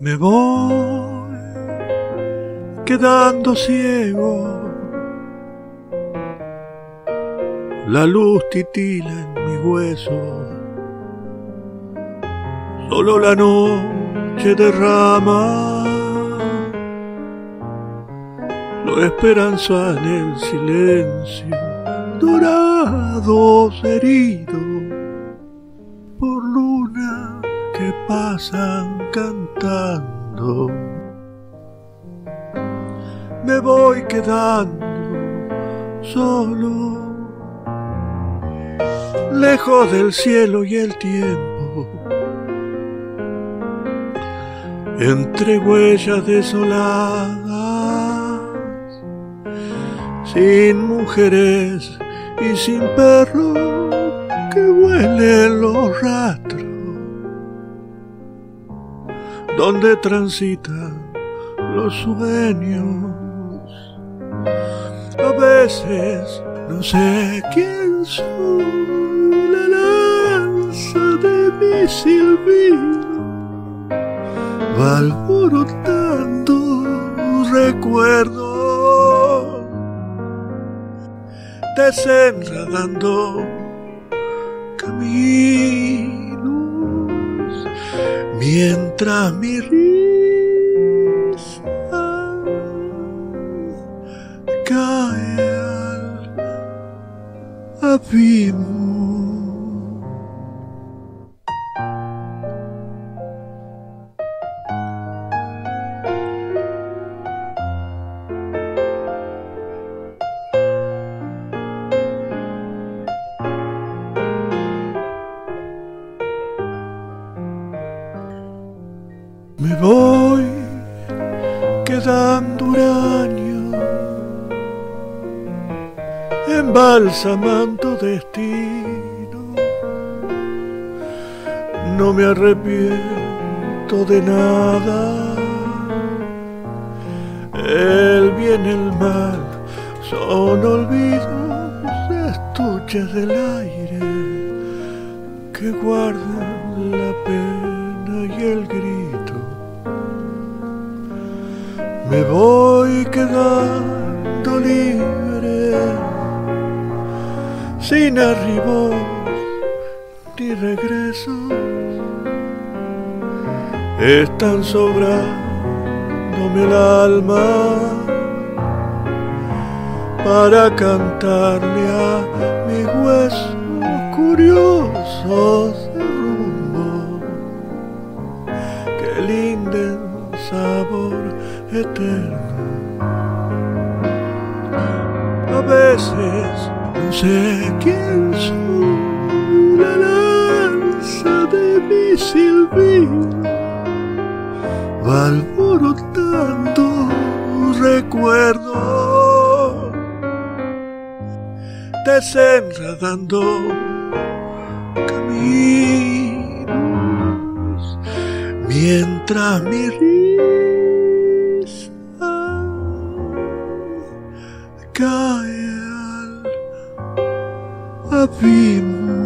Me voy quedando ciego. La luz titila en mi hueso. Solo la noche derrama lo esperanza en el silencio, dorados heridos pasan cantando. Me voy quedando solo, lejos del cielo y el tiempo, entre huellas desoladas, sin mujeres y sin perros que huelen los rastros donde transitan los sueños. A veces no sé quién soy, la lanza de mi silbido. Va alborotando recuerdos, desenredando mientras mi risa cae al abismo. Quedando huraño, embalsamando destino. No me arrepiento de nada. El bien el mal son olvidos, estuches del aire que guardan la pena y el grito. Me voy quedando libre, sin arribos ni regreso. Están sobrándome el alma para cantarle a mis huesos curiosos de rumbo que linden sabor eterno. A veces no sé quién soy, la lanza de mi silbido. Va alborotando recuerdos, desenredando caminos, mientras mi risa cae al abismo.